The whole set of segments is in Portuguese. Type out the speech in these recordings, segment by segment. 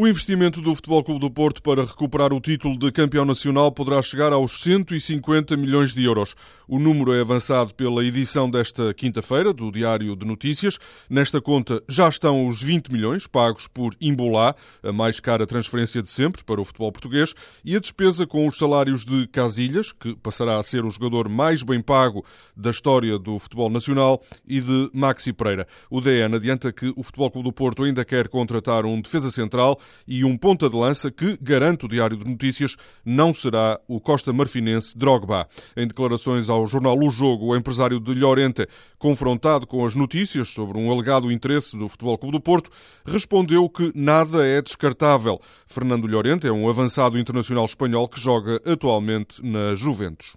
O investimento do Futebol Clube do Porto para recuperar o título de campeão nacional poderá chegar aos 150 milhões de euros. O número é avançado pela edição desta quinta-feira do Diário de Notícias. Nesta conta já estão os 20 milhões pagos por Imbolá, a mais cara transferência de sempre para o futebol português, e a despesa com os salários de Casilhas, que passará a ser o jogador mais bem pago da história do futebol nacional, e de Maxi Pereira. O DN adianta que o Futebol Clube do Porto ainda quer contratar um defesa central e um ponta de lança que, garante o Diário de Notícias, não será o Costa Marfinense Drogba. Em declarações ao jornal O Jogo, o empresário de Llorente, confrontado com as notícias sobre um alegado interesse do Futebol Clube do Porto, respondeu que nada é descartável. Fernando Llorente é um avançado internacional espanhol que joga atualmente na Juventus.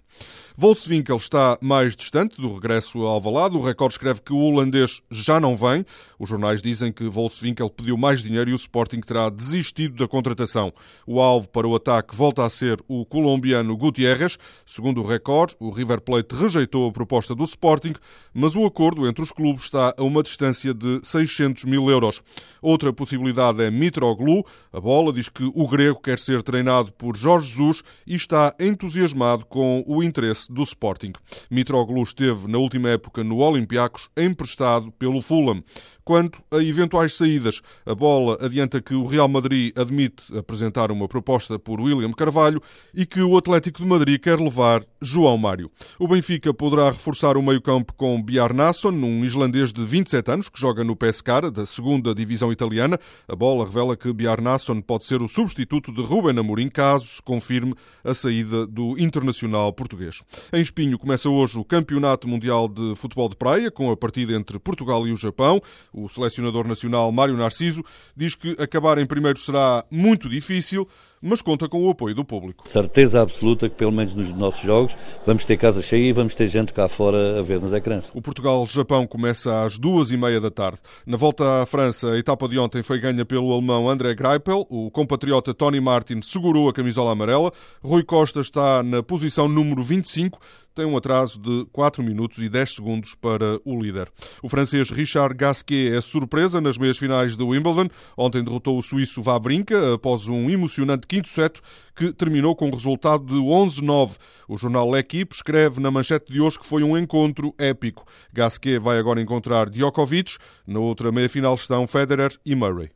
Volkswinkel está mais distante do regresso ao Alvalade. O recorde escreve que o holandês já não vem. Os jornais dizem que Volkswinkel pediu mais dinheiro e o Sporting terá desistido da contratação. O alvo para o ataque volta a ser o colombiano Gutierrez. Segundo o recorde, o River Plate rejeitou a proposta do Sporting, mas o acordo entre os clubes está a uma distância de 600 mil euros. Outra possibilidade é Mitroglou. A bola diz que o grego quer ser treinado por Jorge Jesus e está entusiasmado com o interesse do Sporting. Mitroglou esteve na última época no Olympiacos emprestado pelo Fulham. Quanto a eventuais saídas, a bola adianta que o Real Madrid admite apresentar uma proposta por William Carvalho e que o Atlético de Madrid quer levar João Mário. O Benfica poderá reforçar o meio-campo com Bjarnason, um islandês de 27 anos que joga no Pescara, da segunda divisão italiana. A bola revela que Bjarnason pode ser o substituto de Ruben Amorim caso se confirme a saída do internacional português. Em Espinho começa hoje o Campeonato Mundial de Futebol de Praia, com a partida entre Portugal e o Japão. O selecionador nacional Mário Narciso diz que acabar em primeiro será muito difícil, mas conta com o apoio do público. Certeza absoluta que, pelo menos nos nossos jogos, vamos ter casa cheia e vamos ter gente cá fora a ver nos ecrãs. O Portugal-Japão começa às duas e meia da tarde. Na volta à França, a etapa de ontem foi ganha pelo alemão André Greipel. O compatriota Tony Martin segurou a camisola amarela. Rui Costa está na posição número 25 tem um atraso de 4 minutos e 10 segundos para o líder. O francês Richard Gasquet é surpresa nas meias finais do Wimbledon. Ontem derrotou o suíço Vavrinka após um emocionante quinto set que terminou com um resultado de 11-9. O jornal L'Equipe escreve na manchete de hoje que foi um encontro épico. Gasquet vai agora encontrar Djokovic. Na outra meia-final estão Federer e Murray.